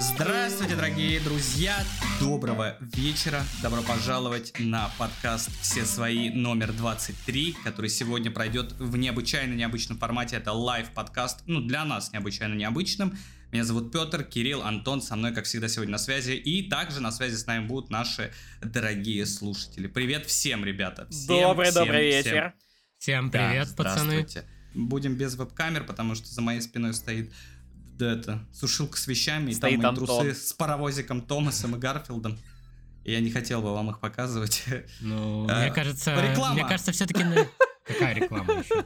Здравствуйте, дорогие друзья! Доброго вечера! Добро пожаловать на подкаст «Все свои» номер 23, который сегодня пройдет в необычайно необычном формате. Это лайв-подкаст, ну, для нас необычайно необычным. Меня зовут Петр, Кирилл, Антон, со мной, как всегда, сегодня на связи. И также на связи с нами будут наши дорогие слушатели. Привет всем, ребята! Всем, добрый, всем, добрый всем. вечер. Всем привет, Да, пацаны. здравствуйте. Будем без веб-камер, потому что за моей спиной стоит да, это, сушилка с вещами, Стоит и там мои Антон. трусы с паровозиком Томасом и Гарфилдом. Я не хотел бы вам их показывать. Ну, А, мне кажется, реклама. мне кажется, все-таки какая реклама еще?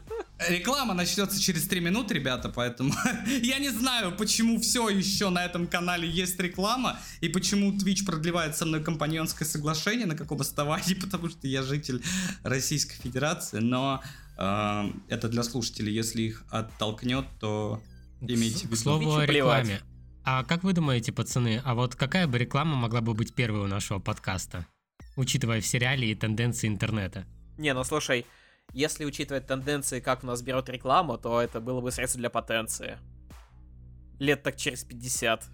Реклама начнется через 3 минуты, ребята, поэтому я не знаю, почему все еще на этом канале есть реклама, и почему Twitch продлевает со мной компаньонское соглашение на каком основании, потому что я житель Российской Федерации, но э, это для слушателей, если их оттолкнет, то имейте в К виду. слову о рекламе. А как вы думаете, пацаны, а вот какая бы реклама могла бы быть первой у нашего подкаста? Учитывая все реалии и тенденции интернета. Не, ну слушай, если учитывать тенденции, как у нас берет рекламу, то это было бы средство для потенции. Лет так через 50.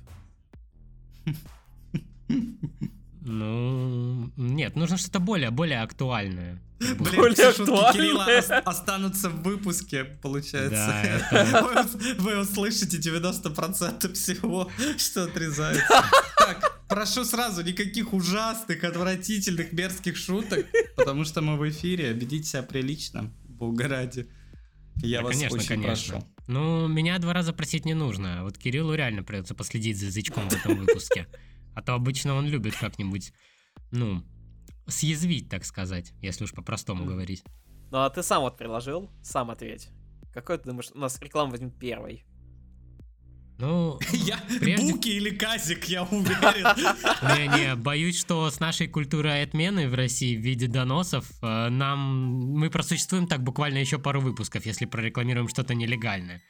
Ну, нет, нужно что-то более, более актуальное. Блин, все шутки. Кирилла ос- останутся в выпуске, получается. Да, Вы ус- Вы услышите 90% всего, что отрезается. Так, прошу сразу, никаких ужасных, отвратительных, мерзких шуток, потому что мы в эфире, ведите себя прилично, бога ради. Я Да, вас конечно, очень конечно. прошу. Ну, меня два раза просить не нужно. Вот Кириллу реально придется последить за язычком в этом выпуске. А то обычно он любит как-нибудь, ну, съязвить, так сказать, если уж по-простому говорить. Ну а ты сам вот предложил, сам ответь. Какой ты думаешь, у нас реклама возьмет первой? Ну, Я Прежде- Буки или Казик, я уверен. не-не, боюсь, что с нашей культурой отмены в России в виде доносов э, нам... Мы просуществуем так буквально еще пару выпусков, если прорекламируем что-то нелегальное.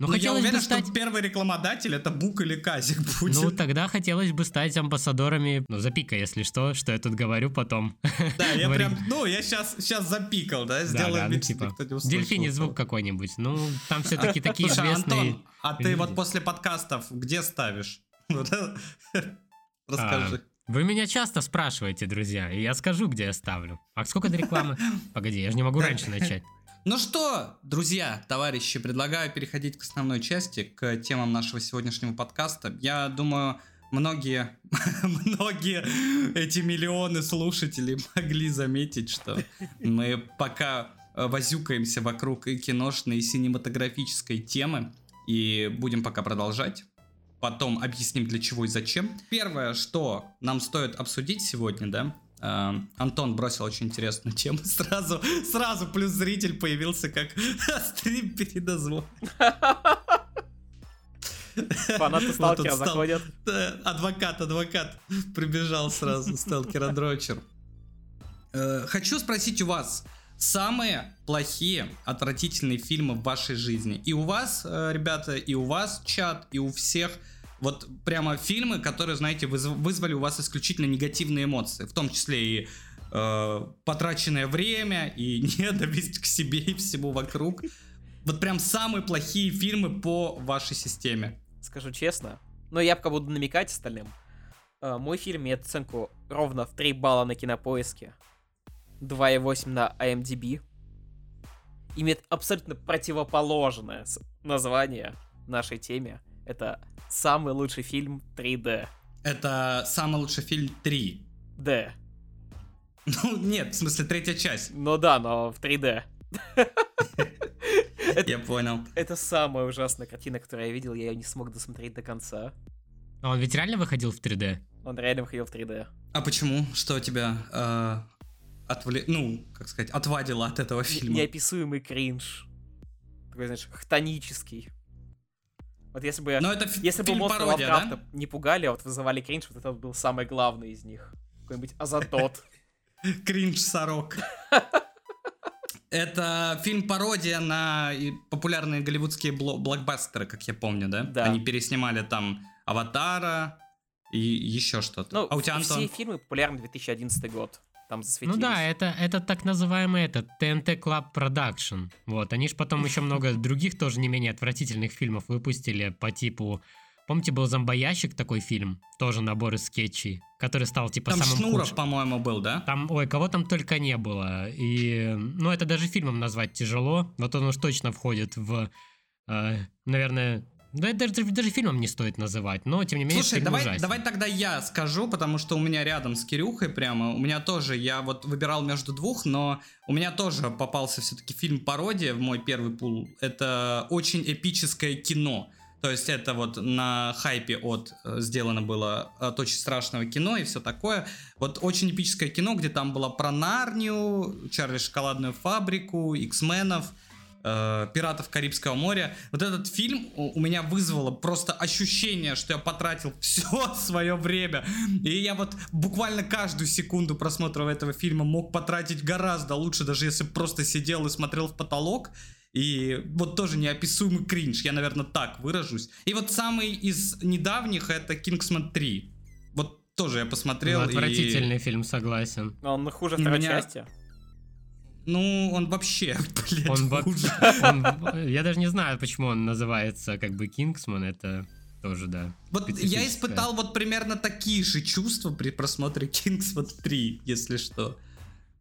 Ну, Ну, я хотелось уверен, бы стать... что первый рекламодатель это Бук или Казик будет. Ну, тогда хотелось бы стать амбассадорами, ну, запика, если что, что я тут говорю потом. Да, я прям, ну, я сейчас, сейчас запикал, да, Да, сделаем да, ну, вид, типа, не услышал. дельфиний звук какой-нибудь. Ну, там все-таки такие известные... Антон, а ты вот после подкастов где ставишь? Расскажи. А, Вы меня часто спрашиваете, друзья, и я скажу, где я ставлю. А сколько до рекламы? Погоди, я же не могу раньше начать. Ну что, друзья, товарищи, предлагаю переходить к основной части, к темам нашего сегодняшнего подкаста. Я думаю, многие, многие эти миллионы слушателей могли заметить, что мы пока э, возюкаемся вокруг и киношной, и синематографической темы, и будем пока продолжать. Потом объясним, для чего и зачем. Первое, что нам стоит обсудить сегодня, да, Антон бросил очень интересную тему. Сразу, сразу плюс зритель появился как стрим передозвон. Фанаты Вот сталкера стал. заходят. Да, Адвокат, адвокат прибежал сразу, сталкера дрочер. Э, Хочу спросить у вас самые плохие, отвратительные фильмы в вашей жизни. И у вас, э, ребята, и у вас чат, и у всех. Вот прямо фильмы, которые, знаете, вызв- вызвали у вас исключительно негативные эмоции. В том числе и э, потраченное время, и ненависть к себе и всему вокруг. Вот прям самые плохие фильмы по вашей системе. Скажу честно. Но я пока буду намекать остальным. Э, Мой фильм имеет оценку ровно в 3 балла на кинопоиске. 2,8 на IMDb. Имеет абсолютно противоположное название нашей теме. Это самый лучший фильм 3D. Это самый лучший фильм 3. D. Ну, нет, в смысле, третья часть. Ну да, но в 3D. Я понял. Это самая ужасная картина, которую я видел, я ее не смог досмотреть до конца. А он ведь реально выходил в 3D? Он реально выходил в 3D. А почему? Что тебя э, отвле... Ну, как сказать, отвадило от этого Не- фильма? Неописуемый кринж. Такой, знаешь, хтонический. Вот если бы... Но это Если бы монстры пародия, Лавкрафта да? не пугали, а вот вызывали кринж, вот это был самый главный из них. Какой-нибудь Азатот. Кринж сорок. Это фильм пародия на популярные голливудские бло- блокбастеры, как я помню, да? Да. Они переснимали там Аватара и еще что-то. Ну, а у тебя, все Антон? фильмы популярны 2011 год. Там засветились. Ну да, это, это так называемый этот TNT Club Production. Вот, они же потом еще много других тоже не менее отвратительных фильмов выпустили по типу Помните, был «Зомбоящик» такой фильм, тоже набор из скетчей, который стал типа Там самым Шнуров, худшим. по-моему, был, да? Там, ой, кого там только не было. И, ну, это даже фильмом назвать тяжело. Вот он уж точно входит в, э, наверное, да это даже, даже фильмом не стоит называть, но тем не менее Слушай, давай, ужасен. давай тогда я скажу, потому что у меня рядом с Кирюхой прямо, у меня тоже, я вот выбирал между двух, но у меня тоже попался все-таки фильм пародия в мой первый пул. Это очень эпическое кино. То есть это вот на хайпе от э, сделано было от очень страшного кино и все такое. Вот очень эпическое кино, где там было про Нарнию, Чарли Шоколадную фабрику, X-менов, э, Пиратов Карибского моря. Вот этот фильм у меня вызвало просто ощущение, что я потратил все свое время. И я вот буквально каждую секунду просмотра этого фильма мог потратить гораздо лучше, даже если просто сидел и смотрел в потолок. И вот тоже неописуемый кринж, я, наверное, так выражусь. И вот самый из недавних это Kingsman 3. Вот тоже я посмотрел. Ну, и- отвратительный фильм, согласен. Но он хуже второй меня- части. Ну, он вообще, блядь, Он во- хуже. он- я даже не знаю, почему он называется как бы Кингсман, это тоже, да. Вот я испытал вот примерно такие же чувства при просмотре Kingsman 3, если что.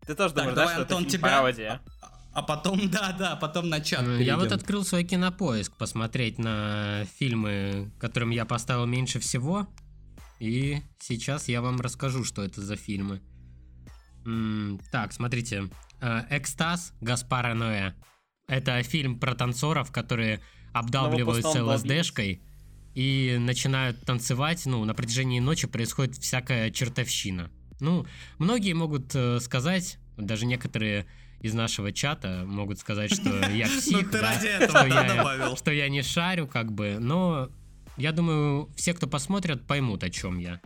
Ты тоже Так, думаешь, давай, да, что Антон, это фильм тебя- пародия? А потом, да-да, потом на чат Ну, Я вот открыл свой кинопоиск посмотреть на фильмы, которым я поставил меньше всего. И сейчас я вам расскажу, что это за фильмы. М, так, смотрите. Э, «Экстаз» Гаспара Ноэ. Это фильм про танцоров, которые обдавливаются ЛСДшкой и начинают танцевать. Ну, на протяжении ночи происходит всякая чертовщина. Ну, многие могут э, сказать, даже некоторые из нашего чата могут сказать, что я Ну псих, ты да, ради этого что я, добавил. что я не шарю, как бы, но я думаю, все, кто посмотрят, поймут, о чем я.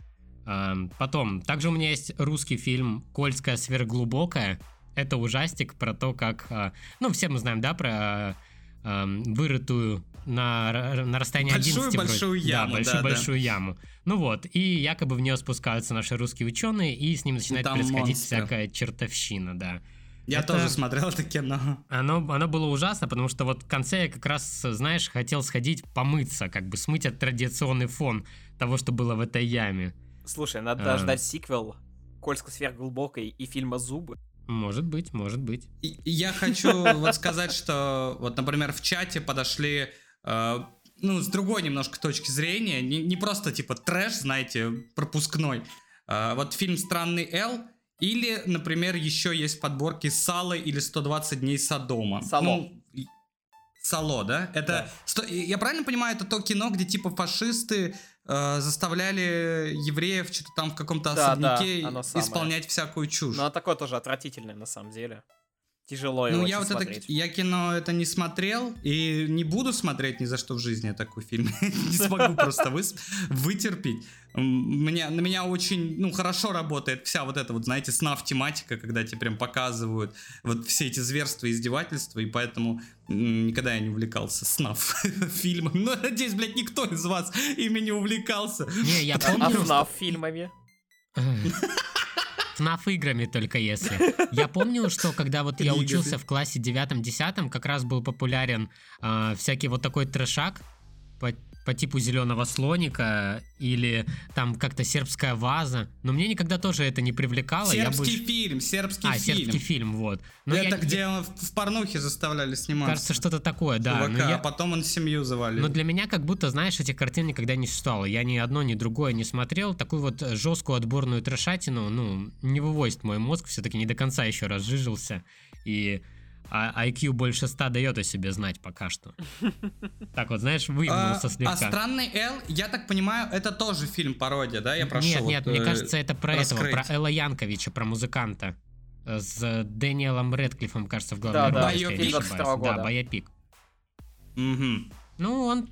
Ам, Потом, также у меня есть русский фильм «Кольская сверхглубокая». Это ужастик про то, как... а, Ну, все мы знаем, да, про ам, вырытую на, на расстоянии Большую 11 вроде. большую яму, Да, да, да. большую-большую яму. Ну вот, и якобы в нее спускаются наши русские ученые, и с ним начинает там происходить монстры. всякая чертовщина, да. Я это- тоже смотрел это кино. Оно, оно было ужасно, потому что вот в конце я как раз, знаешь, хотел сходить помыться, как бы смыть этот традиционный фон того, что было в этой яме. Слушай, надо А. ждать сиквел Кольской сверхглубокой и фильма «Зубы». Может быть, может быть. И- Я хочу вот сказать, что вот, например, в чате подошли, э, ну, с другой немножко точки зрения, не, не просто типа трэш, знаете, пропускной. А вот фильм «Странный Эл» или, например, еще есть подборки «Сало» или «120 дней Содома». «Сало». Ну, Сало, да? Это, Да. сто- я правильно понимаю, это то кино, где типа фашисты э, заставляли евреев что-то там в каком-то Да, да, особняке самое. исполнять всякую чушь. Но такое тоже отвратительное на самом деле. Тяжело Ну, его я вот это, смотреть. я кино это не смотрел и не буду смотреть ни за что в жизни такой фильм. Не смогу просто вытерпеть. Меня, на меня очень, ну, хорошо работает вся вот эта вот, знаете, снав тематика, когда тебе прям показывают вот все эти зверства и издевательства, и поэтому никогда я не увлекался снав фильмом. Ну, надеюсь, блядь, никто из вас ими не увлекался. Не, я А помню... FNAF фильмами? ФНАФ играми только если. Я помню, что когда вот я учился в классе 9-10, как раз был популярен а, всякий вот такой трешак по, по типу зеленого слоника или там как-то сербская ваза. Но мне никогда тоже это не привлекало. я Сербский больше- фильм, сербский А, фильм. сербский фильм, вот. Но это я- где в порнухе заставляли сниматься. Кажется, что-то такое, да. чувака, но я- а потом он семью завалил. Но для меня как будто, знаешь, этих картин никогда не существовало. Я ни одно, ни другое не смотрел. Такую вот жесткую отборную трешатину, ну, не вывозит мой мозг. Все-таки не до конца еще разжижился. И а- IQ больше 100 дает о себе знать пока что. Так вот, знаешь, А, выгнулся а слегка. странный Эл, я так понимаю, это тоже фильм пародия, да? Я прошу. нет, вот, нет, мне э, кажется, это про этого, про Элла Янковича, про музыканта. э, С Дэниелом Рэдклиффом, кажется, в главной Да, роли. да, если я фильм не 22 ошибаюсь. Да. Боепик. Ну, он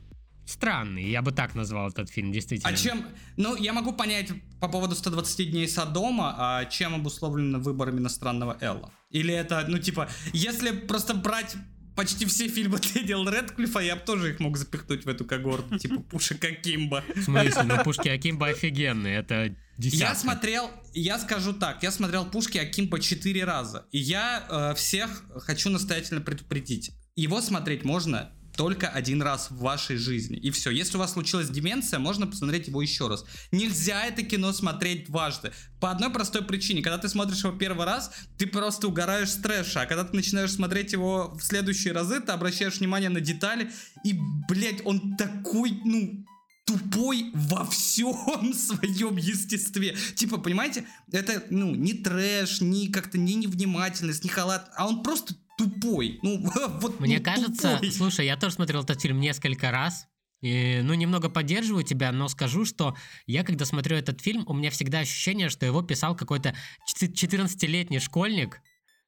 странный, я бы так назвал этот фильм, действительно. А чем... Ну, я могу понять по поводу 120 дней Содома, а чем обусловлено выбор именно странного Элла? Или это, ну, типа, если просто брать почти все фильмы Дэниела Рэдклиффа, я бы тоже их мог запихнуть в эту когорту, типа Пушика Кимба. В смысле, ну пушки Акимба офигенные, это десятка. Я смотрел, я скажу так, я смотрел Пушки Акимба четыре раза. И я э, всех хочу настоятельно предупредить. Его смотреть можно только один раз в вашей жизни. И все. Если у вас случилась деменция, можно посмотреть его еще раз. Нельзя это кино смотреть дважды. По одной простой причине. Когда ты смотришь его первый раз, ты просто угораешь с трэша. А когда ты начинаешь смотреть его в следующие разы, ты обращаешь внимание на детали. И, блядь, он такой, ну, тупой во всем своем естестве. Типа, понимаете, это, ну, не трэш, не как-то не невнимательность, не халат, а он просто тупой. Ну, вот Мне ну, кажется, тупой. слушай, я тоже смотрел этот фильм несколько раз. И, ну, немного поддерживаю тебя, но скажу, что я, когда смотрю этот фильм, у меня всегда ощущение, что его писал какой-то 14-летний школьник,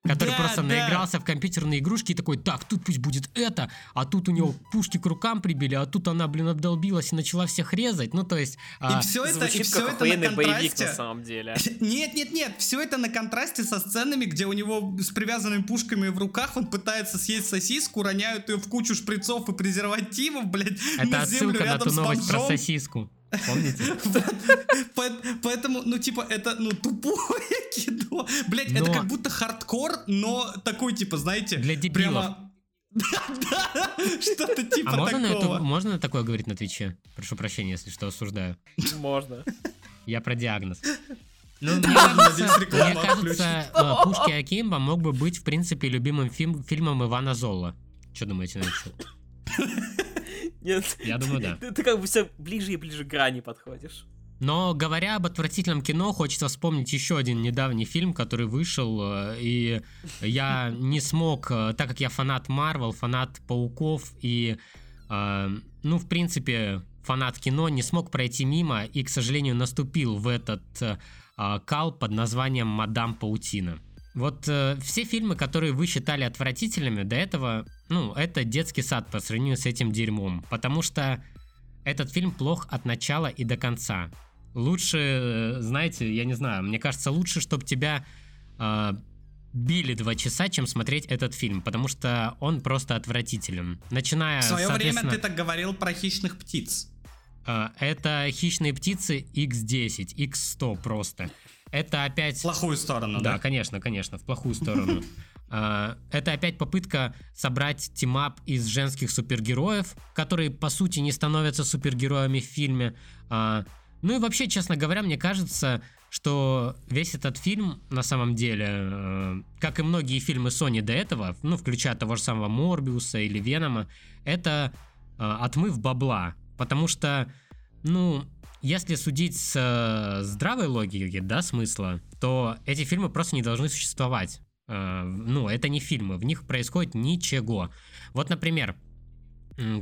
который Да, просто да. наигрался в компьютерные игрушки и такой, так, тут пусть будет это, а тут у него пушки к рукам прибили, а тут она, блин, обдолбилась и начала всех резать. Ну, то есть... И а, все это, и все это на охуенный боевик контрасте. на самом деле. Нет, нет, нет, все это на контрасте со сценами, где у него с привязанными пушками в руках он пытается съесть сосиску, роняют ее в кучу шприцов и презервативов, блядь, это на землю отсылка на рядом ту с новость про сосиску. Помните? По- Поэтому, ну, типа, это, ну, тупое кино. Блять, это как будто хардкор, но такой, типа, знаете, Для дебилов. прямо... Да, что-то типа А можно, это, такого. можно на такое говорить на Твиче? Прошу прощения, если что, осуждаю. Можно. Я про диагноз. Ну, мне кажется, реклама мне кажется, э, Пушки Акимба мог бы быть, в принципе, любимым фильм- фильмом Ивана Золла. Что думаете на этот счет? Нет, Я думаю, да. ты, ты как бы все ближе и ближе к грани подходишь. Но говоря об отвратительном кино, хочется вспомнить еще один недавний фильм, который вышел, э, и я не смог, э, так как я фанат Марвел, фанат Пауков и, э, ну, в принципе, фанат кино, не смог пройти мимо и, к сожалению, наступил в этот э, кал под названием «Мадам Паутина». Вот э, все фильмы, которые вы считали отвратительными до этого, ну, это детский сад по сравнению с этим дерьмом, потому что этот фильм плох от начала и до конца. Лучше, э, знаете, я не знаю, мне кажется, лучше, чтобы тебя э, били два часа, чем смотреть этот фильм, потому что он просто отвратителен. Начиная, В свое время ты так говорил про хищных птиц. э, это «Хищные птицы» X10, X100 просто. Это опять... В плохую сторону, Да, да? конечно, конечно, в плохую сторону. А, Это опять попытка собрать team-up из женских супергероев, которые, по сути, не становятся супергероями в фильме. А, Ну и вообще, честно говоря, мне кажется, что весь этот фильм, на самом деле, э, как и многие фильмы Sony до этого, ну, включая того же самого Морбиуса или Венома, это э, отмыв бабла. Потому что, ну, если судить с э, здравой логики, да, смысла, то эти фильмы просто не должны существовать. Э, ну, это не фильмы, в них происходит ничего. Вот, например,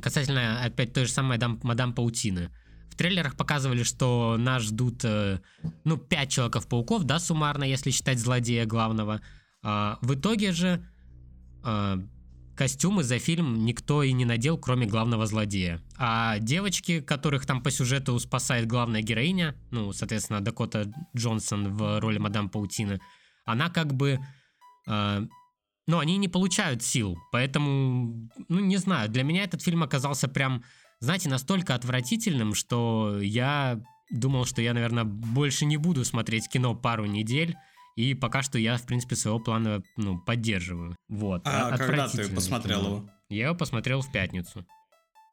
касательно опять той же самой мадам, Паутины. В трейлерах показывали, что нас ждут, э, ну, пять Человеков-пауков, да, суммарно, если считать злодея главного. А, в итоге же костюмы за фильм никто и не надел, кроме главного злодея. А девочки, которых там по сюжету спасает главная героиня, ну, соответственно, Дакота Джонсон в роли мадам Паутины, она как бы... а, ну, они не получают сил, поэтому, ну, не знаю, для меня этот фильм оказался прям, знаете, настолько отвратительным, что я думал, что я, наверное, больше не буду смотреть кино пару недель, и пока что я, в принципе, своего плана, ну, поддерживаю. Вот. А когда ты посмотрел кино. его? Я его посмотрел в пятницу.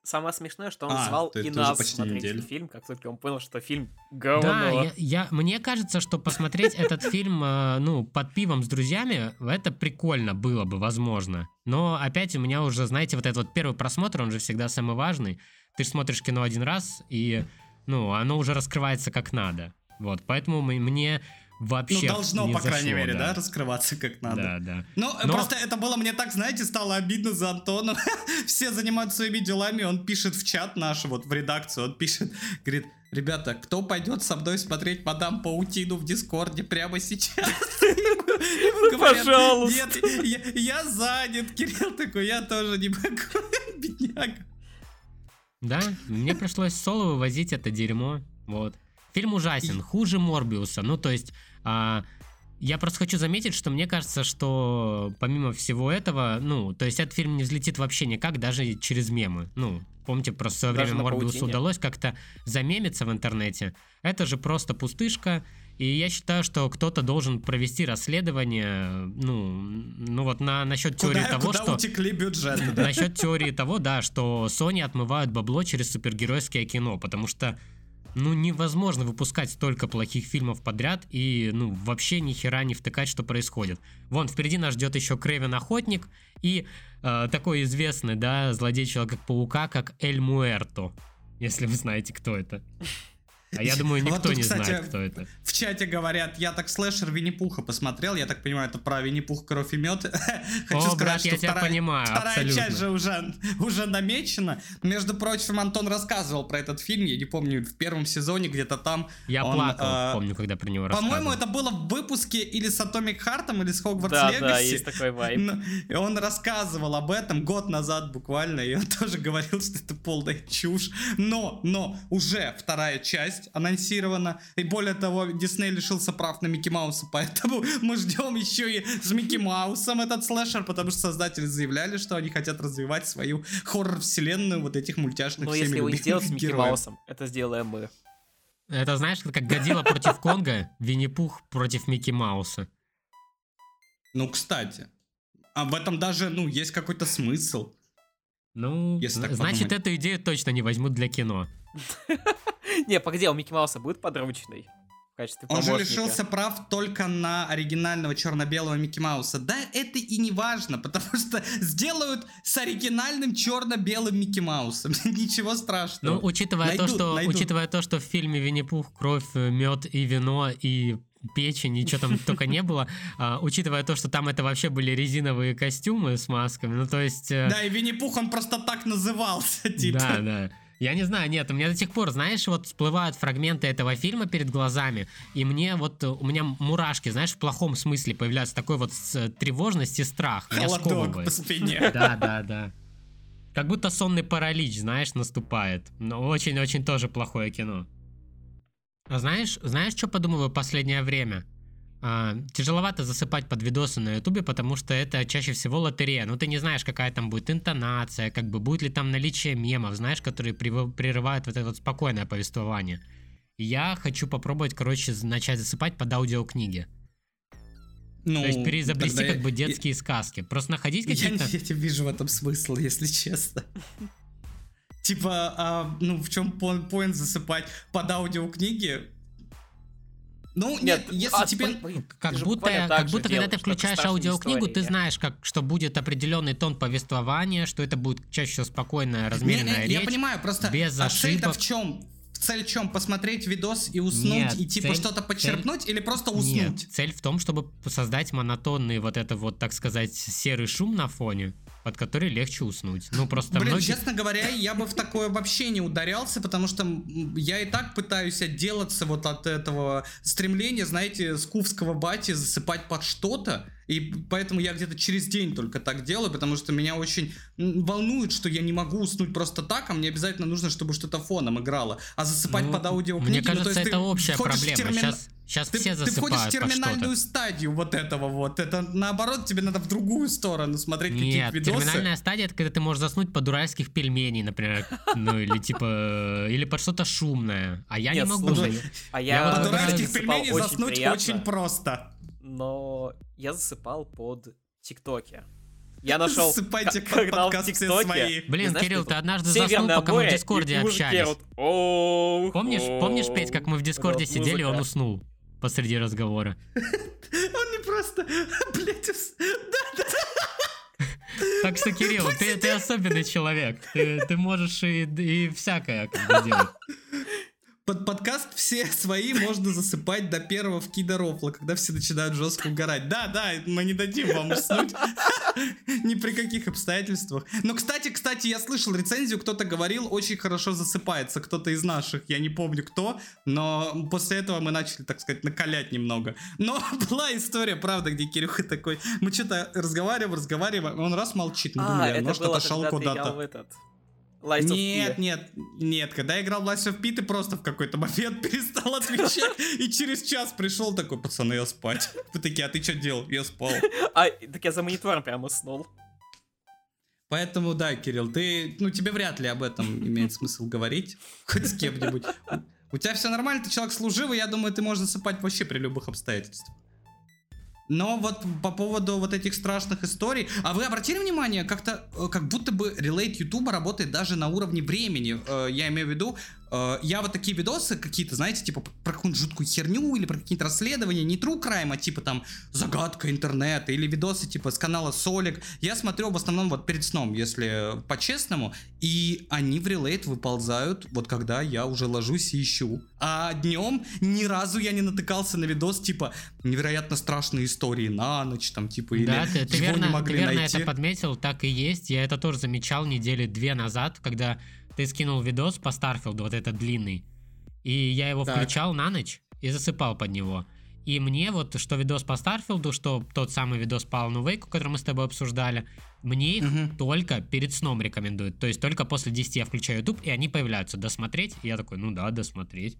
Самое смешное, что он А, звал и нас почти смотреть неделю. фильм, как только он понял, что фильм Да, говно. я, я- мне кажется, что посмотреть этот фильм, э, ну, под пивом с друзьями, это прикольно было бы, возможно. Но опять у меня уже, знаете, вот этот вот первый просмотр, он же всегда самый важный. Ты смотришь кино один раз, и, ну, оно уже раскрывается как надо. Вот, поэтому м- мне Ну, вообще должно, не по крайней зашло, мере, да, раскрываться как надо. Да, да. Ну, э, Но- просто это было мне так, знаете, стало обидно за Антона. Все занимаются своими делами, он пишет в чат наш, вот в редакцию, он пишет, говорит, ребята, кто пойдет со мной смотреть Мадам Паутину в Дискорде прямо сейчас? Пожалуйста. Нет, я, я занят. Кирилл такой, я тоже не могу, бедняга. Да, мне пришлось соло вывозить это дерьмо. Вот. Фильм ужасен, хуже Морбиуса. Ну, то есть, а, я просто хочу заметить, что мне кажется, что помимо всего этого, ну, то есть этот фильм не взлетит вообще никак, даже через мемы. Ну, помните, просто в свое Даже время Морбиусу удалось как-то замемиться в интернете. Это же просто пустышка, И я считаю, что кто-то должен провести расследование, ну, ну вот на, насчет теории Куда, того, куда что... утекли бюджеты, да? Насчет теории того, да, что Sony отмывают бабло через супергеройское кино, потому что ну, невозможно выпускать столько плохих фильмов подряд и, ну, вообще ни хера не втыкать, что происходит. Вон, впереди нас ждет еще Крэвен Охотник и э, такой известный, да, злодей Человека-паука, как Эль Муэрто, если вы знаете, кто это. А я думаю, Вот никто тут, не кстати, знает, кто это. В чате говорят, я так слэшер Винни-Пуха посмотрел, я так понимаю, это про Винни-Пух, кровь и мед. Хочу О, брат, сказать, я что тебя вторая, понимаю, вторая абсолютно. часть же уже, уже намечена. Между прочим, Антон рассказывал про этот фильм, я не помню, в первом сезоне где-то там. Я он, плакал, э, помню, когда про него По-моему, рассказывал. это было в выпуске или с Atomic Хартом, или с Хогвартс Да, Легаси. да, есть такой вайб. И он рассказывал об этом год назад буквально, и он тоже говорил, что это полная чушь. Но, но, уже вторая часть анонсирована, и более того, Дисней лишился прав на Микки Мауса, поэтому мы ждем еще и с Микки Маусом этот слэшер, потому что создатели заявляли, что они хотят развивать свою хоррор-вселенную вот этих мультяшных Но если его не сделать с Микки героев. Маусом, это сделаем мы. Это знаешь, как Годзилла против Конга, Винни-Пух против Микки Мауса. Ну, кстати, а в этом даже, ну, есть какой-то смысл. Ну, Если так значит, подумать. эту идею точно не возьмут для кино. Не, погоди, а у Микки Мауса будет подручный? В качестве Он же лишился прав только на оригинального черно-белого Микки Мауса. Да, это и не важно, потому что сделают с оригинальным черно-белым Микки Маусом. Ничего страшного. Ну, учитывая то, Найдут, что, найдут. учитывая то, что в фильме Винни-Пух кровь, мед и вино и печень, и что там только не было, а, учитывая то, что там это вообще были резиновые костюмы с масками, ну то есть... э, Да, и Винни-Пух, он просто так назывался, типа. Да, да. Я не знаю, нет, у меня до сих пор, знаешь, вот всплывают фрагменты этого фильма перед глазами, и мне вот, э, у меня мурашки, знаешь, в плохом смысле появляется такой вот с- тревожность и страх. Холодок по спине. Да, да, да. Как будто сонный паралич, знаешь, наступает. Но очень-очень тоже плохое кино. А знаешь, знаешь, что подумываю в последнее время? А, тяжеловато засыпать под видосы на ютубе, потому что это чаще всего лотерея. Ну, ты не знаешь, какая там будет интонация, как бы будет ли там наличие мемов, знаешь, которые прерывают вот это вот спокойное повествование. Я хочу попробовать, короче, начать засыпать под аудиокниги. Ну, То есть переизобрести как бы я- детские сказки. Просто находить Я, какие-то... я не вижу в этом смысла, если честно. Типа, а, ну, в чем поинт засыпать под аудиокниги? Ну, нет, если а, тебе... блин, Как ты будто, как будто когда ты делаешь, только включаешь аудиокнигу, ты истории. знаешь, как, что будет определенный тон повествования, что это будет чаще всего спокойная, размеренная Не, не, речь. Я понимаю, просто без а цель-то ошибок. в чем? Цель в чем? Посмотреть видос и уснуть, Нет, и типа цель- что-то подчерпнуть, или просто Нет, уснуть? цель в том, чтобы создать монотонный вот это вот, так сказать, серый шум на фоне, под который легче уснуть. Ну, просто Блин, многие... честно говоря, я бы в такое вообще не ударялся, потому что я и так пытаюсь отделаться вот от этого стремления, знаете, скуфского бати засыпать под что-то. И поэтому я где-то через день только так делаю, потому что меня очень волнует, что я не могу уснуть просто так, а мне обязательно нужно, чтобы что-то фоном играло. А засыпать Ну, под аудиокниги... Мне ну, то кажется, есть ты это общая проблема. термин- Сейчас, сейчас Ты, все ты входишь в засыпают терминальную стадию вот этого вот. Это наоборот, тебе надо в другую сторону смотреть Нет, какие-то видосы. терминальная стадия это когда ты можешь заснуть под уральских пельменей, например, ну или типа или под что-то шумное, а я Нет, не могу. а Я Под уральских пельменей заснуть очень просто. Но я засыпал под ТикТоке. Я нашел Засыпайте к- под канал в ТикТоке. свои. Блин, знаешь, Кирилл, ты однажды заснул, пока мы в Дискорде общались. орут, «Оу, Помнишь, помнишь, Петь, как мы в Дискорде Вот сидели, он уснул посреди разговора. Он не просто, блядь, ус- да, да. Так что, Кирилл, ты, ты особенный человек. Ты, ты можешь и, и всякое как бы делать. Под подкаст все свои можно засыпать до первого вкида рофла, когда все начинают жестко угорать. Да, да, мы не дадим вам уснуть. Ни при каких обстоятельствах. Но, кстати, кстати, я слышал рецензию, кто-то говорил, очень хорошо засыпается, кто-то из наших, я не помню кто, но после этого мы начали, так сказать, накалять немного. Но была история, правда, где Кирюха такой, мы что-то разговариваем, разговариваем, он раз молчит, мы А, это может, было, отошел в куда-то. Lies Нет, нет, нет, когда я играл в Lies of P, ты просто в какой-то момент перестал отвечать и через час пришел такой, пацаны, я спать. Вы такие, а ты что делал? Я спал. А, так я за монитором прям уснул. Поэтому, да, Кирилл, ты, ну, тебе вряд ли об этом имеет смысл говорить, хоть с кем-нибудь. У тебя все нормально, ты человек служивый, я думаю, ты можешь засыпать вообще при любых обстоятельствах. Но вот по поводу вот этих страшных историй, а вы обратили внимание, как-то, э, как будто бы релейт Ютуба работает даже на уровне времени. Э, Я имею в виду, я вот такие видосы какие-то, знаете, типа про какую-нибудь жуткую херню или про какие-то расследования, не true crime, а типа там загадка интернета или видосы типа с канала Солик. Я смотрю в основном вот перед сном, если по-честному, и они в релейт выползают вот когда я уже ложусь и ищу. А днем ни разу я не натыкался на видос типа невероятно страшные истории на ночь, там типа или Да, ты, ты его верно, не могли ты верно найти. это подметил, так и есть. Я это тоже замечал недели две назад, когда ты скинул видос по Старфилду, вот этот длинный. И я его Так. включал на ночь и засыпал под него. И мне вот, что видос по Старфилду, что тот самый видос по Алану Вейку, который мы с тобой обсуждали, мне их Мгм. только перед сном рекомендуют. То есть только после 10 я включаю YouTube, и они появляются. Досмотреть? И я такой, ну да, досмотреть.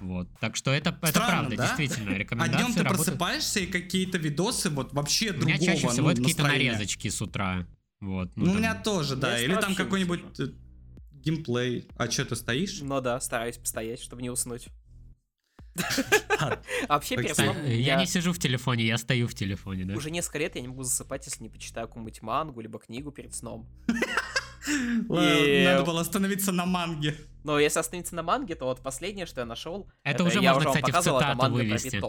Вот. Так что это, это Странно, правда, да? действительно, А рекомендации днем ты работают. просыпаешься и какие-то видосы вот вообще У меня другого чаще всего ну, это какие-то нарезочки с утра. Вот. Ну, у там- меня тоже, да. Я Или там какой-нибудь геймплей. А что, ты стоишь? Ну да, стараюсь постоять, чтобы не уснуть. А, Вообще, Я не сижу в телефоне, я стою в телефоне, да. уже несколько лет я не могу засыпать, если не почитаю какую-нибудь мангу, либо книгу перед сном. Надо было остановиться на манге. Но если остановиться на манге, то вот последнее, что я нашел, Это уже я можно, кстати, в показывал, это цитату вывести.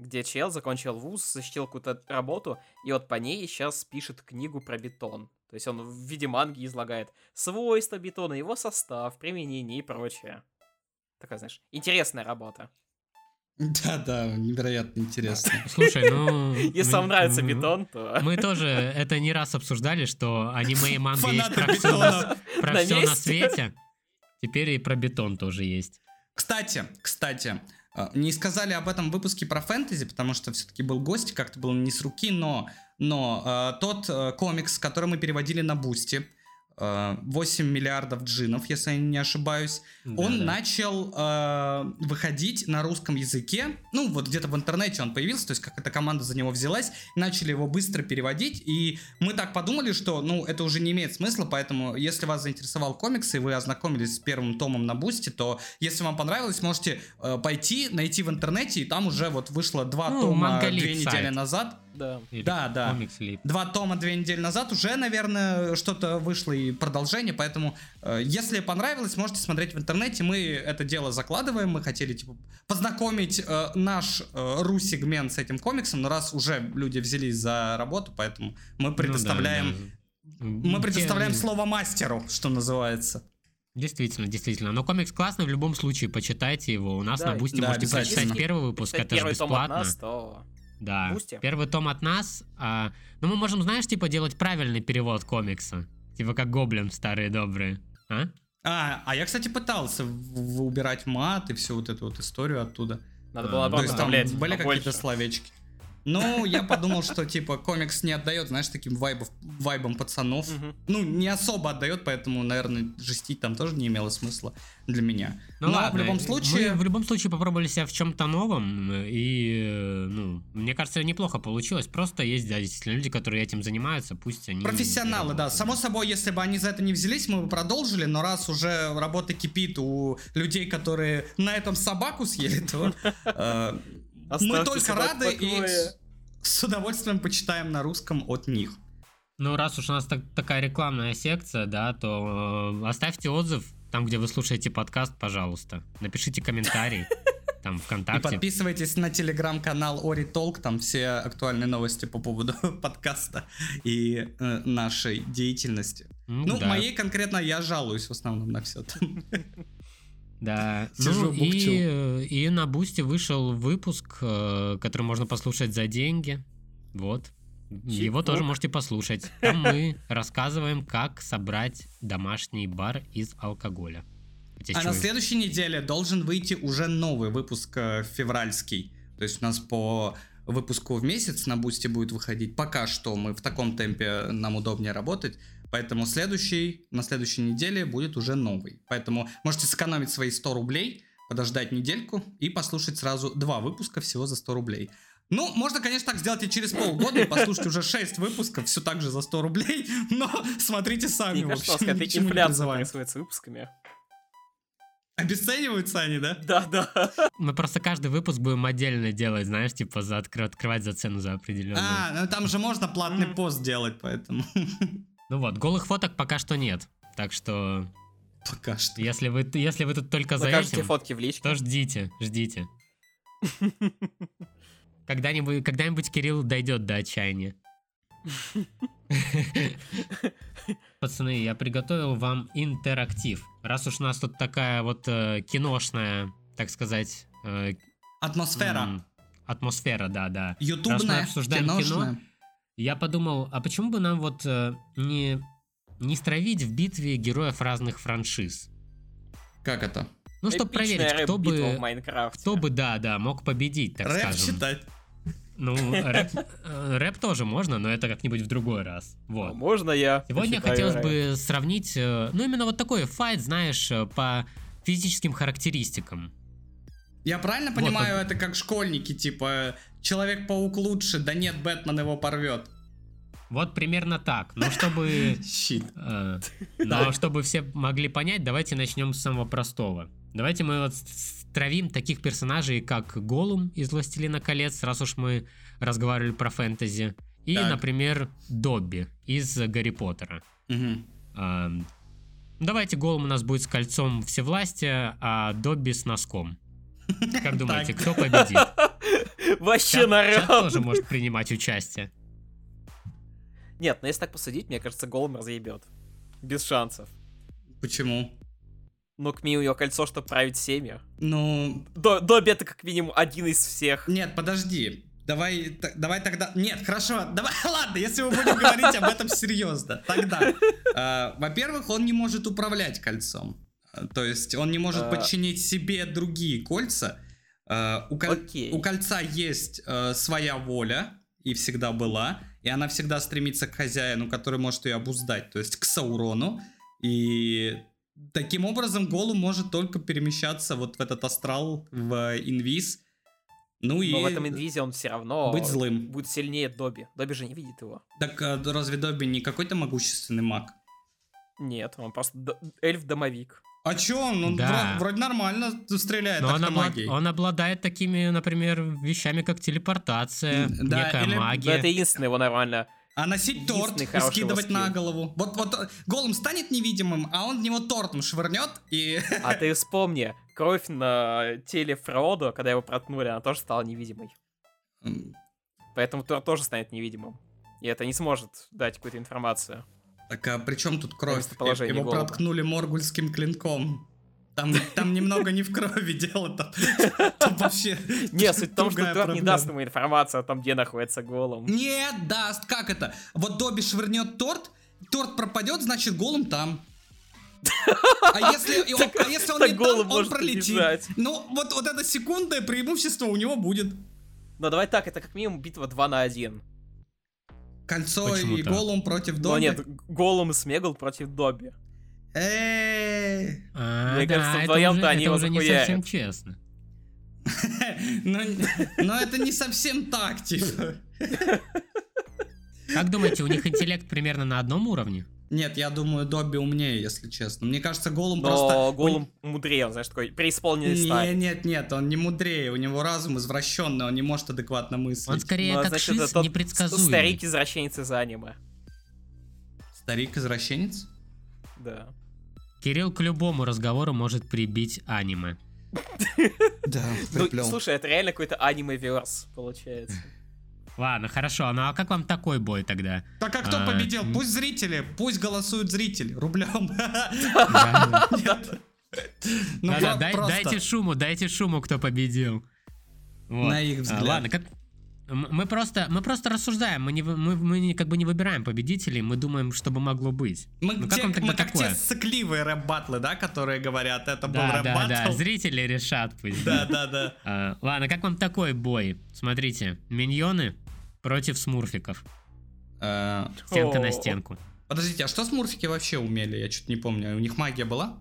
Где чел закончил вуз, защитил какую-то работу, и вот по ней сейчас пишет книгу про бетон. То есть он в виде манги излагает свойства бетона, его состав, применение и прочее. Такая, знаешь, интересная работа. Да-да, невероятно интересно. Слушай, ну... Если вам нравится бетон, то... Мы тоже это не раз обсуждали, что аниме и манга есть про все, На свете. Теперь и про бетон тоже есть. Кстати, кстати, не сказали об этом выпуске про фэнтези, потому что все-таки был гость, как-то было не с руки, но, но э, тот э, комикс, который мы переводили на Бусти, 8 миллиардов джинов, если я не ошибаюсь, он Да-да. начал э, выходить на русском языке. Ну, вот где-то в интернете он появился, то есть какая-то команда за него взялась, начали его быстро переводить, и мы так подумали, что, ну, это уже не имеет смысла, поэтому, если вас заинтересовал комикс, и вы ознакомились с первым томом на Бусти, то, если вам понравилось, можете э, пойти, найти в интернете, и там уже вот вышло два Ну, тома две недели назад. Да. Или Да, да. Комикс Лип. Два тома две недели назад уже, наверное, что-то вышло и продолжение, поэтому э, если понравилось, можете смотреть в интернете. Мы это дело закладываем, мы хотели типа познакомить э, наш э, ру-сегмент с этим комиксом, но раз уже люди взялись за работу, поэтому мы Ну да, предоставляем, да. мы предоставляем слово мастеру, что называется. Действительно, действительно. Но комикс классный, в любом случае, почитайте его. У нас Да, на Бусти да, можете прочитать первый выпуск, это же первый том от бесплатно. нас, то... Да. Бусти. Первый том от нас. а, ну, мы можем, знаешь, типа делать правильный перевод комикса. Типа как гоблин старые добрые. А? А, а я, кстати, пытался в- в- убирать мат и всю вот эту вот историю оттуда. Надо А, было то То есть там были какие-то словечки. Ну, я подумал, что типа комикс не отдает, знаешь, таким вайбов, вайбам пацанов. Мгм. Ну, не особо отдает, поэтому, наверное, жестить там тоже не имело смысла для меня. Ну Но ладно, в любом случае... Мы в любом случае попробовали себя в чем-то новом, и, э, ну, мне кажется, неплохо получилось. Просто есть, да, действительно, люди, которые этим занимаются, пусть они... Профессионалы, да. Само собой, если бы они за это не взялись, мы бы продолжили, но раз уже работа кипит у людей, которые на этом собаку съели, то э, мы только рады и покое. с- с удовольствием почитаем на русском от них. Ну, раз уж у нас так- такая рекламная секция, да, то э, оставьте отзыв там, где вы слушаете подкаст, пожалуйста. Напишите комментарий там И ВКонтакте. подписывайтесь на телеграм-канал Ори Толк, там все актуальные новости по поводу подкаста и э, нашей деятельности. М, Ну, да. моей конкретно я жалуюсь в основном на все. Да. Ну, и, э, и на Бусте вышел выпуск, э, который можно послушать за деньги. Вот. Его Чик-фок. тоже можете послушать. Там мы рассказываем, как собрать домашний бар из алкоголя. А на следующей неделе должен выйти уже новый выпуск э, февральский. То есть у нас по выпуску в месяц на Бусте будет выходить. Пока что мы в таком темпе нам удобнее работать. Поэтому следующий, на следующей неделе будет уже новый. Поэтому можете сэкономить свои 100 рублей, подождать недельку и послушать сразу два выпуска всего за 100 рублей. Ну, можно, конечно, так сделать и через полгода, и послушать уже 6 выпусков, все так же за 100 рублей, но смотрите сами, Мне в кажется, у общем, нас какая-то ни к чему не инфляция призываем. происходит с выпусками. Обесцениваются они, да? Да, да. Мы просто каждый выпуск будем отдельно делать, знаешь, типа за откры- открывать за цену за определенную. А, ну там же можно платный пост делать, поэтому. Ну вот, голых фоток пока что нет. Так что, Пока что. если вы, если вы тут только за Закажете этим, фотки в личку. то ждите, ждите. Когда-нибудь, когда-нибудь Кирилл дойдет до отчаяния. Пацаны, я приготовил вам интерактив. Раз уж у нас тут такая вот э, киношная, так сказать, э, Атмосфера. м, атмосфера, да, да. Ютубная, обсуждаем кино, киношная. Я подумал, а почему бы нам вот э, не, не стравить в битве героев разных франшиз? Как это? Ну, чтобы проверить, кто бы, кто бы, да, да, мог победить, так Рэп скажем. читать. Ну, рэп, э, рэп тоже можно, но это как-нибудь в другой раз. А Вот. Можно я? Сегодня хотелось рэп? бы сравнить, э, ну, именно вот такой файт, знаешь, э, по физическим характеристикам. Я правильно Вот понимаю, он. это как школьники, типа, Человек-паук лучше, да нет, Бэтмен его порвет. Вот примерно так. Но чтобы, э, но чтобы все могли понять, давайте начнем с самого простого. Давайте мы вот стравим таких персонажей, как Голум из «Властелина колец», раз уж мы разговаривали про фэнтези. И, Так. например, Добби из «Гарри Поттера». Мгм. Эм, Давайте Голум у нас будет с кольцом всевластия, а Добби с носком. Как думаете, кто победит? Вообще Чат, на чат раунд. тоже может принимать участие. Нет, но если так посудить, мне кажется, голым разъебет. Без шансов. Почему? Ну, к у него кольцо, чтобы править семью. Ну, До- Добби это как минимум один из всех. нет, подожди. Давай, т- давай тогда... Нет, хорошо, давай, ладно, если мы будем говорить об этом серьезно, тогда. э, Во-первых, он не может управлять кольцом. Э, То есть он не может А. подчинить себе другие кольца. Э, У, Окей. у кольца есть э, своя воля, и всегда была, и она всегда стремится к хозяину, который может ее обуздать, то есть к Саурону. И таким образом Голум может только перемещаться вот в этот астрал, в инвиз. Ну и Но в этом инвизе он все равно быть злым. будет сильнее Добби. Добби же не видит его. Так а, разве Добби не какой-то могущественный маг? Нет, он просто эльф-домовик. А чё он? Он Да. вро- вроде нормально стреляет Но он, облад- он обладает такими, например, вещами, как телепортация, да, некая или- магия. это единственное его нормально. А носить торт и скидывать на голову. Вот, вот Голум станет невидимым, а он в него тортом швырнет и... А ты вспомни, кровь на теле Фродо, когда его проткнули, она тоже стала невидимой. Поэтому Тор тоже станет невидимым. И это не сможет дать какую-то информацию. Так а при чем тут кровь? Его голуба. проткнули моргульским клинком. Там, там немного не в крови дело, там, там вообще Не, суть в том, что Тор не даст ему информацию о том, где находится голым. Нет, даст, как это? Вот Добби швырнет торт, торт пропадет, значит голым там. А если, он, а если он не там, он пролетит. Ну, вот, вот это секундное преимущество у него будет. Но давай так, это как минимум битва 2 на 1. Кольцо Почему и так? голым против Но Добби. нет, Голум и Смегл против Добби. Эй. А, Мне да, кажется, это вдвоем-то уже, они это его уже не совсем честно. Но, но это не совсем так, типа. Как думаете, у них интеллект примерно на одном уровне? Нет, я думаю, Добби умнее, если честно. Мне кажется, голым Но просто... Голум мудрее, он, знаешь, такой преисполненный Нет, сталь. нет, нет, он не мудрее, у него разум извращенный, он не может адекватно мыслить. Он скорее Ну, а как значит, шиз это тот непредсказуемый. Старик-извращенец из аниме. Старик-извращенец? Да. Кирилл к любому разговору может прибить аниме. Да, Ну, слушай, это реально какой-то аниме-верс, получается. Ладно, хорошо, ну а как вам такой бой тогда? Так а кто А, победил? м. Пусть зрители, пусть голосуют зрители рублем. Да. Ну, просто. дайте шуму, дайте шуму, кто победил. Вот. На их А, взгляд. Ладно, как... Мы просто, мы просто рассуждаем, мы, не, мы, мы не- как бы не выбираем победителей, мы думаем, что бы могло быть. Мы, Ну, как те- вам тогда мы как такое? те сыкливые рэп-батлы, да, которые говорят, это был Да, да, да, рэп-баттл. зрители решат пусть. Да, да, да. А, ладно, как вам такой бой? Смотрите, миньоны против смурфиков. Э, Стенка на стенку. Подождите, а что смурфики вообще умели? Я что-то не помню. У них магия была?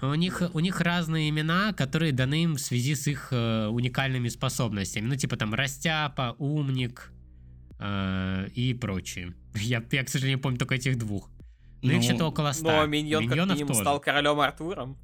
У них, у них разные имена, которые даны им в связи с их э, уникальными способностями. Ну, типа там Растяпа, Умник э, и прочие. Я, я, к сожалению, помню только этих двух. Но их Ну, что-то около ста. Но Миньон как Миньонов минимум тоже. стал королем Артуром.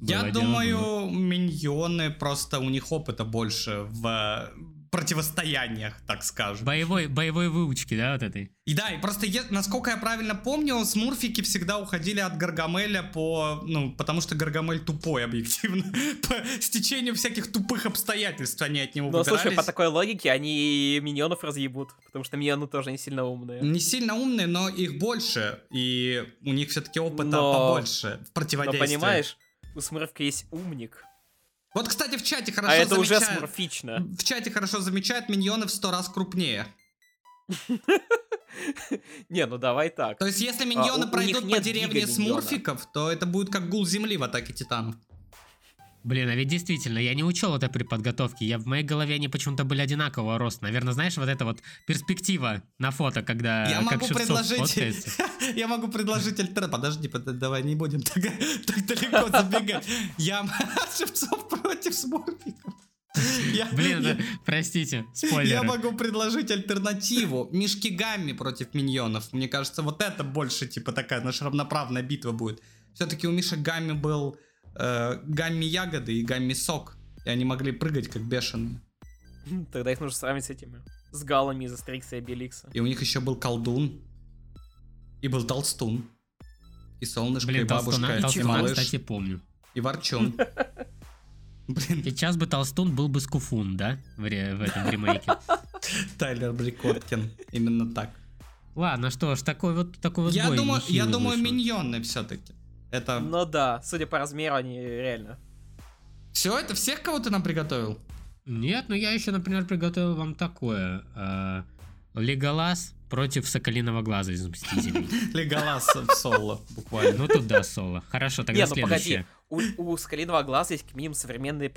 Я Было дело, думаю, миньоны просто у них опыта больше в противостояниях, так скажем. Боевой, боевой выучки, да, вот этой? И да, и просто, е- насколько я правильно помню, смурфики всегда уходили от Гаргамеля по... Ну, потому что Гаргамель тупой, объективно. По стечению всяких тупых обстоятельств они от него Но слушай, по такой логике они миньонов разъебут, потому что миньоны тоже не сильно умные. Не сильно умные, но их больше, и у них все-таки опыта Но- побольше в Но противодействии. понимаешь, у Смурфка есть умник, Вот, кстати, в чате хорошо а это уже замечают- смурфично. В чате хорошо замечают, миньоны в сто раз крупнее. Не, ну давай так. То есть, если миньоны у- у пройдут по деревне смурфиков, то это будет как гул земли в атаке титанов. Блин, а ведь действительно, я не учел это при подготовке. Я в моей голове они почему-то были одинакового роста. Наверное, знаешь, вот эта вот перспектива на фото, когда Я как могу Шевцов предложить... Я могу предложить альтер... Подожди, под- давай не будем так, так далеко забегать. Я Шевцов против смурфиков. Я- Блин, я- да, простите, Я спойлеры. могу предложить альтернативу. Мишки Гамми против миньонов. Мне кажется, вот это больше, типа, такая наша равноправная битва будет. Все-таки у Мишек Гамми был э, Гамми Ягоды и Гамми Сок. И они могли прыгать, как бешеные. Тогда их нужно сравнить с этими. С галами из Астерикса и Беликса. И у них еще был колдун. И был толстун. И солнышко, и Блин, бабушка, Толстуна, и Толстуна, малыш, кстати, помню. и ворчун. Блин, Сейчас бы Толстун был бы Скуфун, да? В, ре- в этом ремейке. Тайлер Брикоткин. Именно так. Ладно, что ж, такой вот такой вот Я думаю, я думаю, миньоны все-таки. Это Ну да, судя по размеру, они реально. все это всех, кого ты нам приготовил? Нет, ну я еще, например, приготовил вам такое. э, Леголас против Соколиного Глаза из Мстителей. Леголас в соло, буквально. Ну тут да, соло. Хорошо, тогда Не, ну погоди. следующее. У, у Скалиного глаза есть как минимум современные